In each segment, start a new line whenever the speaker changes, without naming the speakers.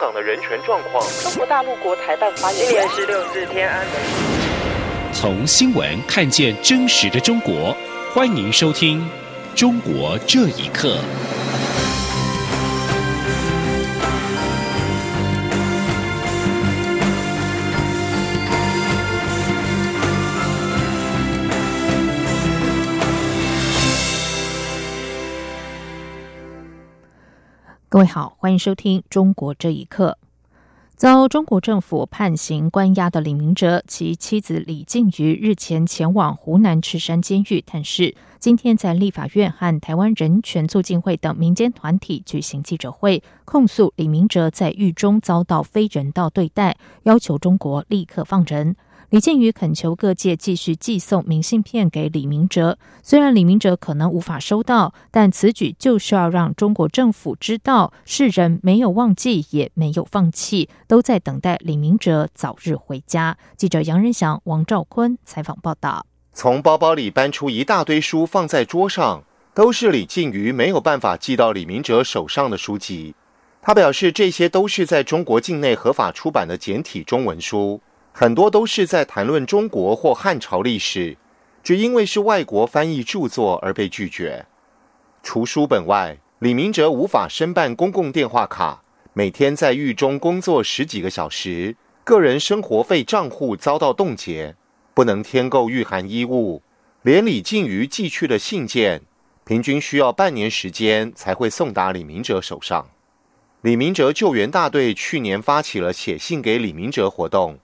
港的人权状况。
中国大陆国台办发言
今年十六日天安门。
从新闻看见真实的中国，欢迎收听《中国这一刻》。
各位好，欢迎收听《中国这一刻》。遭中国政府判刑关押的李明哲，其妻子李静瑜日前前往湖南赤山监狱探视。今天在立法院和台湾人权促进会等民间团体举行记者会，控诉李明哲在狱中遭到非人道对待，要求中国立刻放人。李建宇恳求各界继续寄送明信片给李明哲，虽然李明哲可能无法收到，但此举就是要让中国政府知道，世人没有忘记，也没有放弃，都在等待李明哲早日回家。记者杨仁祥、王兆坤采访报道。
从包包里搬出一大堆书放在桌上，都是李静瑜没有办法寄到李明哲手上的书籍。他表示，这些都是在中国境内合法出版的简体中文书。很多都是在谈论中国或汉朝历史，只因为是外国翻译著作而被拒绝。除书本外，李明哲无法申办公共电话卡，每天在狱中工作十几个小时，个人生活费账户遭到冻结，不能添购御寒衣物，连李静瑜寄去的信件，平均需要半年时间才会送达李明哲手上。李明哲救援大队去年发起了写信给李明哲活动。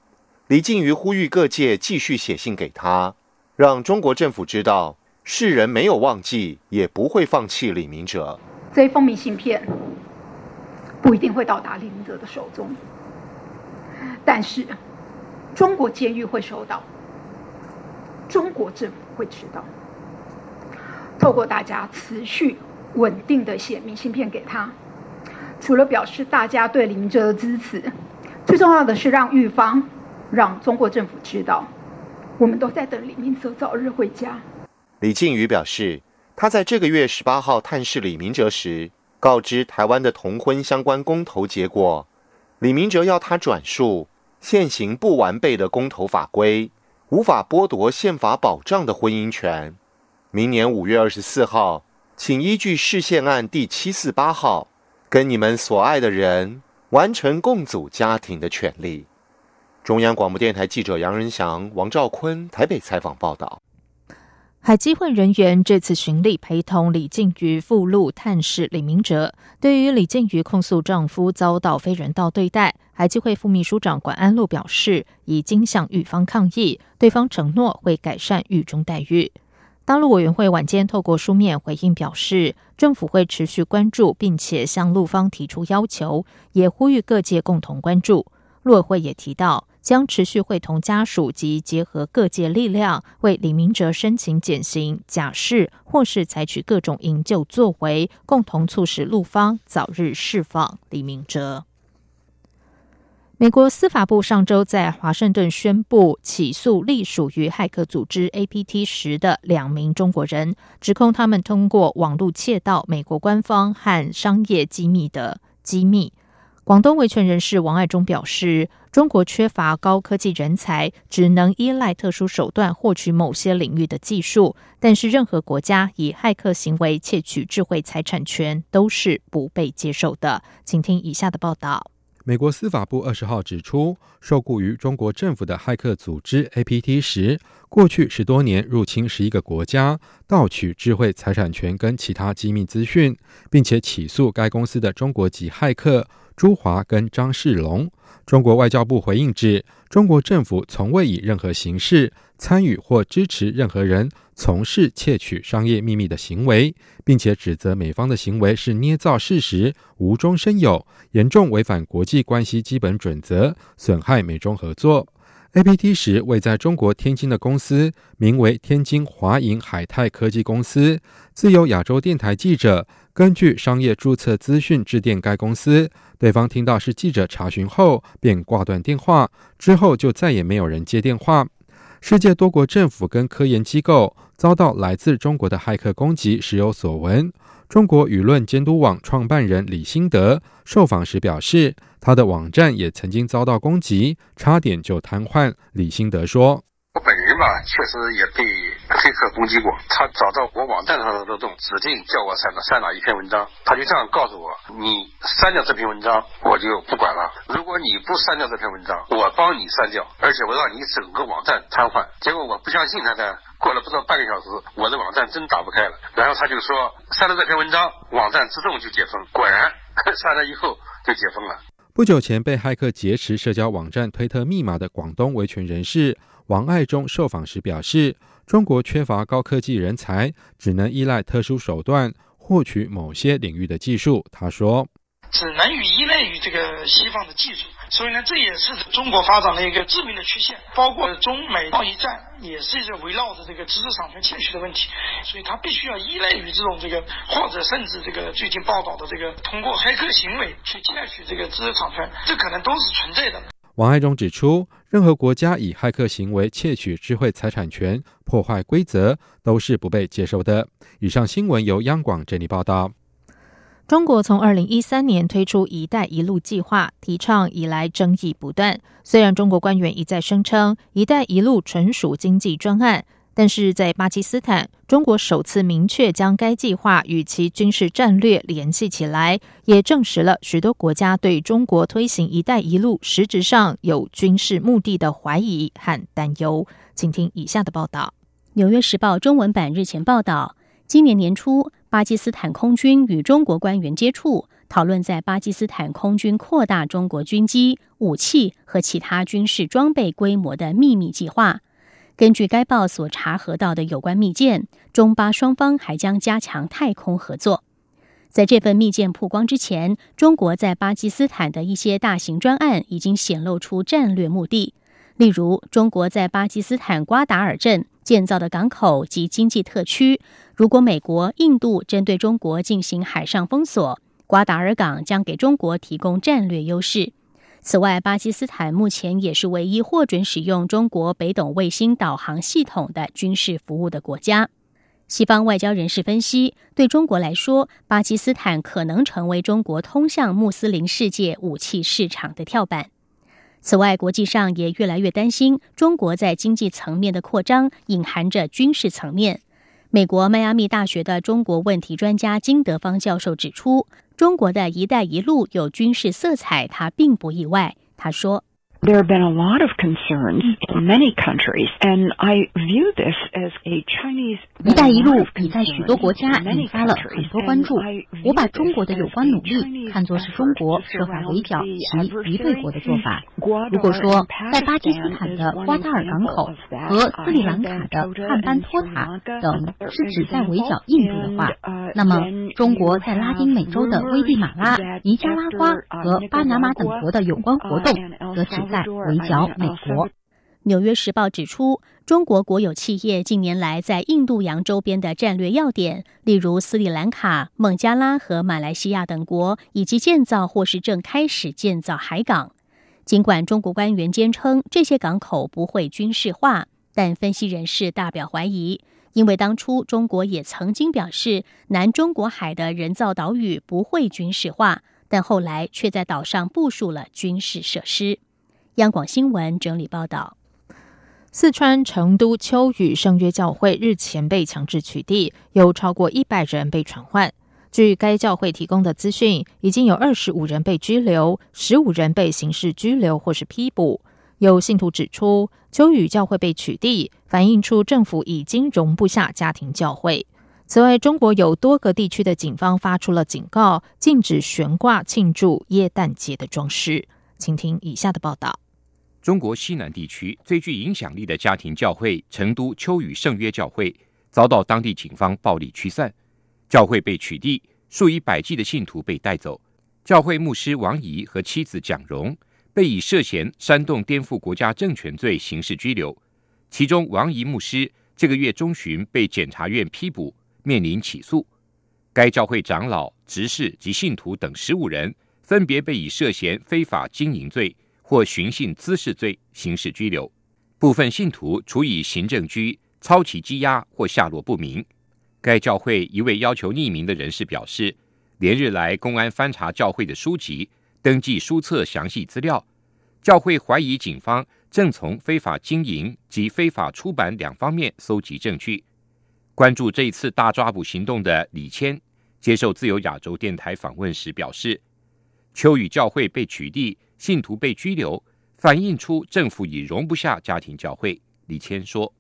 李静瑜呼吁各界继续写信给他，让中国政府知道世人没有忘记，也不会放弃李明哲。
这一封明信片不一定会到达李明哲的手中，但是中国监狱会收到，中国政府会知道。透过大家持续稳定的写明信片给他，除了表示大家对李明哲的支持，最重要的是让狱方。让中国政府知道，我们都在等李明哲早日回家。
李靖宇表示，他在这个月十八号探视李明哲时，告知台湾的同婚相关公投结果。李明哲要他转述现行不完备的公投法规，无法剥夺宪法保障的婚姻权。明年五月二十四号，请依据释宪案第七四八号，跟你们所爱的人完成共组家庭的权利。中央广播电台记者杨仁祥、王兆坤台北采访报道。
海基会人员这次巡例陪同李静瑜赴陆探视李明哲。对于李静瑜控诉丈夫遭到非人道对待，海基会副秘书长管安路表示，已经向狱方抗议，对方承诺会改善狱中待遇。大陆委员会晚间透过书面回应表示，政府会持续关注，并且向陆方提出要求，也呼吁各界共同关注。陆委会也提到。将持续会同家属及结合各界力量，为李明哲申请减刑、假释，或是采取各种营救作为，共同促使陆方早日释放李明哲。美国司法部上周在华盛顿宣布起诉隶属于骇客组织 APT 十的两名中国人，指控他们通过网络窃盗美国官方和商业机密的机密。广东维权人士王爱忠表示，中国缺乏高科技人才，只能依赖特殊手段获取某些领域的技术。但是，任何国家以骇客行为窃取智慧财产权都是不被接受的。请听以下的报道。
美国司法部二十号指出，受雇于中国政府的骇客组织 APT 十，过去十多年入侵十一个国家，盗取智慧财产权跟其他机密资讯，并且起诉该公司的中国籍骇客。朱华跟张世龙，中国外交部回应指，中国政府从未以任何形式参与或支持任何人从事窃取商业秘密的行为，并且指责美方的行为是捏造事实、无中生有，严重违反国际关系基本准则，损害美中合作。A.P.T. 时位在中国天津的公司名为天津华银海泰科技公司。自由亚洲电台记者根据商业注册资讯致电该公司，对方听到是记者查询后便挂断电话，之后就再也没有人接电话。世界多国政府跟科研机构遭到来自中国的骇客攻击时有所闻。中国舆论监督网创办人李兴德受访时表示，他的网站也曾经遭到攻击，差点就瘫痪。李兴德说：“
啊，确实也被黑客攻击过。他找到我网站上的漏洞，指定叫我删了删哪一篇文章。他就这样告诉我：你删掉这篇文章，我就不管了；如果你不删掉这篇文章，我帮你删掉，而且我让你整个网站瘫痪。结果我不相信他的。”过了不到半个小时，我的网站真打不开了。然后他就说删了这篇文章，网站自动就解封。果然 删了以后就解封了。
不久前被骇客劫持社交网站推特密码的广东维权人士王爱忠受访时表示，中国缺乏高科技人才，只能依赖特殊手段获取某些领域的技术。他说。
只能与依赖于这个西方的技术，所以呢，这也是中国发展的一个致命的缺陷。包括中美贸易战，也是一个围绕着这个知识产权窃取的问题，所以它必须要依赖于这种这个，或者甚至这个最近报道的这个通过黑客行为去窃取这个知识产权，这可能都是存在的。
王爱忠指出，任何国家以骇客行为窃取智慧财产权、破坏规则，都是不被接受的。以上新闻由央广整理报道。
中国从二零一三年推出“一带一路”计划，提倡以来争议不断。虽然中国官员一再声称“一带一路”纯属经济专案，但是在巴基斯坦，中国首次明确将该计划与其军事战略联系起来，也证实了许多国家对中国推行“一带一路”实质上有军事目的的怀疑和担忧。请听以下的报道：《
纽约时报》中文版日前报道，今年年初。巴基斯坦空军与中国官员接触，讨论在巴基斯坦空军扩大中国军机、武器和其他军事装备规模的秘密计划。根据该报所查核到的有关密件，中巴双方还将加强太空合作。在这份密件曝光之前，中国在巴基斯坦的一些大型专案已经显露出战略目的，例如中国在巴基斯坦瓜达尔镇。建造的港口及经济特区，如果美国、印度针对中国进行海上封锁，瓜达尔港将给中国提供战略优势。此外，巴基斯坦目前也是唯一获准使用中国北斗卫星导航系统的军事服务的国家。西方外交人士分析，对中国来说，巴基斯坦可能成为中国通向穆斯林世界武器市场的跳板。此外，国际上也越来越担心中国在经济层面的扩张隐含着军事层面。美国迈阿密大学的中国问题专家金德芳教授指出，中国的一带一路有军事色彩，他并不意外。他说。
There have been a lot of concerns in many countries, and I view this as a Chinese.
一带一路已在许多国家引发了很多关注。我把中国的有关努力看作是中国设法围剿其敌对国的做法。如果说在巴基斯坦的瓜达尔港口和斯里兰卡的汉班托塔等是旨在围剿印度的话，那么中国在拉丁美洲的危地马拉、尼加拉瓜和巴拿马等国的有关活动，则旨在围剿美国。
《纽约时报》指出，中国国有企业近年来在印度洋周边的战略要点，例如斯里兰卡、孟加拉和马来西亚等国，以及建造或是正开始建造海港。尽管中国官员坚称这些港口不会军事化，但分析人士大表怀疑，因为当初中国也曾经表示南中国海的人造岛屿不会军事化，但后来却在岛上部署了军事设施。央广新闻整理报道：
四川成都秋雨圣约教会日前被强制取缔，有超过一百人被传唤。据该教会提供的资讯，已经有二十五人被拘留，十五人被刑事拘留或是批捕。有信徒指出，秋雨教会被取缔，反映出政府已经容不下家庭教会。此外，中国有多个地区的警方发出了警告，禁止悬挂庆祝耶诞节的装饰。请听以下的报道。
中国西南地区最具影响力的家庭教会成都秋雨圣约教会遭到当地警方暴力驱散，教会被取缔，数以百计的信徒被带走。教会牧师王怡和妻子蒋荣被以涉嫌煽动颠覆国家政权罪刑事拘留。其中，王怡牧师这个月中旬被检察院批捕，面临起诉。该教会长老、执事及信徒等十五人分别被以涉嫌非法经营罪。或寻衅滋事罪刑事拘留，部分信徒处以行政拘、超期羁押或下落不明。该教会一位要求匿名的人士表示，连日来公安翻查教会的书籍，登记书册详细资料。教会怀疑警方正从非法经营及非法出版两方面搜集证据。关注这一次大抓捕行动的李谦接受自由亚洲电台访问时表示，秋雨教会被取缔，信徒被拘留，反映出政府已容不下家庭教会。李谦说。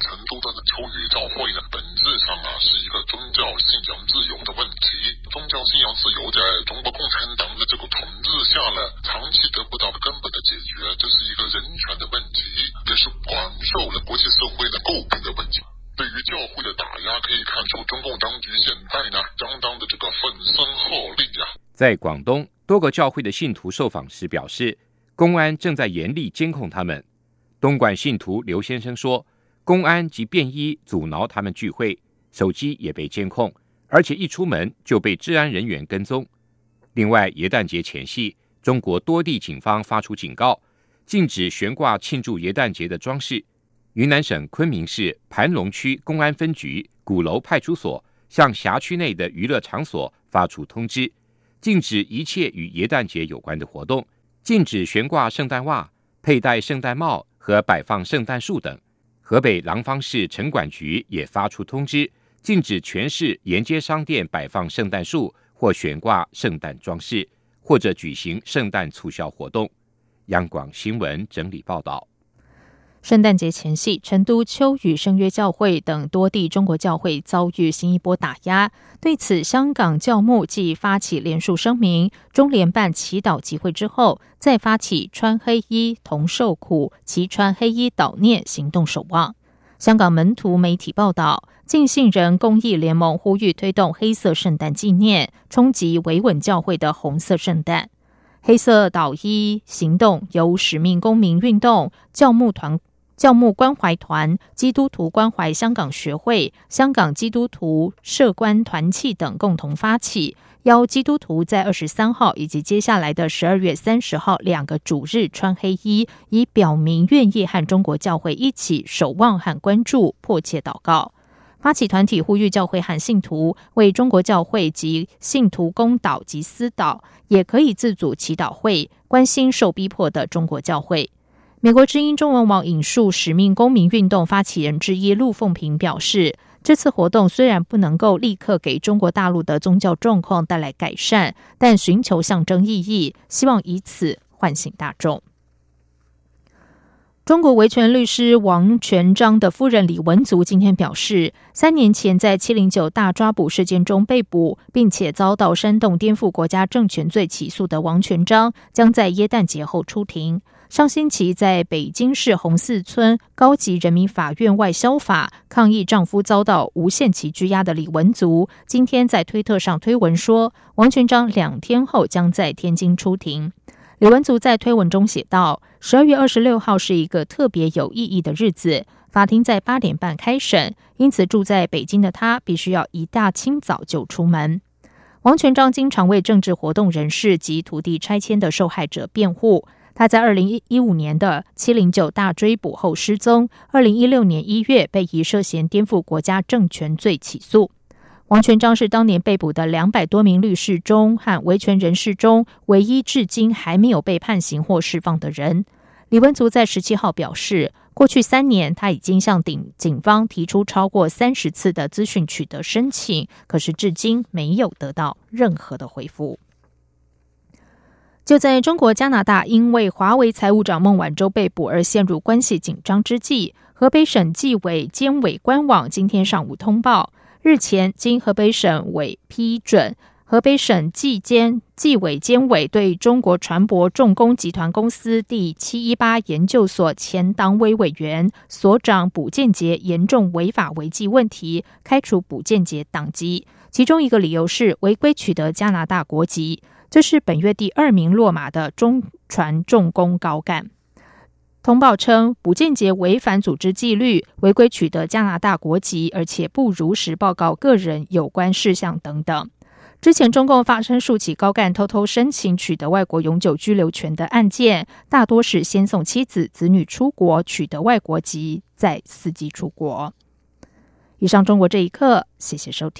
成都的秋雨教会呢，本质上啊是一个宗教信仰自由的问题。宗教信仰自由在中国共产党的这个统治下呢，长期得不到根本的解决，这是一个人权的问题，也是广受了国际社会的诟病的问题。对于教会的打压，可以看出中共当局现在呢，相当的这个粉身厚力啊。
在广东，多个教会的信徒受访时表示，公安正在严厉监控他们。东莞信徒刘先生说。公安及便衣阻挠他们聚会，手机也被监控，而且一出门就被治安人员跟踪。另外，耶诞节前夕，中国多地警方发出警告，禁止悬挂庆祝耶诞节的装饰。云南省昆明市盘龙区公安分局鼓楼派出所向辖区内的娱乐场所发出通知，禁止一切与耶诞节有关的活动，禁止悬挂圣诞袜、佩戴圣诞帽和摆放圣诞树等。河北廊坊市城管局也发出通知，禁止全市沿街商店摆放圣诞树或悬挂圣诞装饰，或者举行圣诞促销活动。央广新闻整理报道。
圣诞节前夕，成都秋雨圣约教会等多地中国教会遭遇新一波打压。对此，香港教牧继发起联署声明、中联办祈祷集会之后，再发起穿黑衣同受苦，齐穿黑衣悼念行动守望。香港门徒媒体报道，敬信人公益联盟呼吁推动黑色圣诞纪念，冲击维稳教会的红色圣诞。黑色祷衣行动由使命公民运动教牧团。教牧关怀团、基督徒关怀香港学会、香港基督徒社关团契等共同发起，邀基督徒在二十三号以及接下来的十二月三十号两个主日穿黑衣，以表明愿意和中国教会一起守望和关注，迫切祷告。发起团体呼吁教会和信徒为中国教会及信徒公祷及私祷，也可以自主祈祷会，关心受逼迫的中国教会。美国之音中文网引述使命公民运动发起人之一陆凤平表示：“这次活动虽然不能够立刻给中国大陆的宗教状况带来改善，但寻求象征意义，希望以此唤醒大众。”中国维权律师王全章的夫人李文足今天表示，三年前在七零九大抓捕事件中被捕，并且遭到煽动颠覆国家政权罪起诉的王全章，将在耶诞节后出庭。上星期在北京市红四村高级人民法院外消法抗议丈夫遭到无限期拘押的李文足，今天在推特上推文说，王全章两天后将在天津出庭。李文足在推文中写道：“十二月二十六号是一个特别有意义的日子，法庭在八点半开审，因此住在北京的他必须要一大清早就出门。”王全章经常为政治活动人士及土地拆迁的受害者辩护。他在二零一一五年的七零九大追捕后失踪，二零一六年一月被以涉嫌颠覆国家政权罪起诉。王全章是当年被捕的两百多名律师中和维权人士中唯一至今还没有被判刑或释放的人。李文足在十七号表示，过去三年他已经向警警方提出超过三十次的资讯取得申请，可是至今没有得到任何的回复。就在中国加拿大因为华为财务长孟晚舟被捕而陷入关系紧张之际，河北省纪委监委官网今天上午通报，日前经河北省委批准，河北省纪监纪委监委对中国船舶重工集团公司第七一八研究所前党委委员、所长卜建杰严重违法违纪问题，开除卜建杰党籍，其中一个理由是违规取得加拿大国籍。这是本月第二名落马的中船重工高干。通报称，卜建杰违反组织纪律，违规取得加拿大国籍，而且不如实报告个人有关事项等等。之前中共发生数起高干偷偷申请取得外国永久居留权的案件，大多是先送妻子子女出国，取得外国籍，再伺机出国。以上中国这一刻，谢谢收听。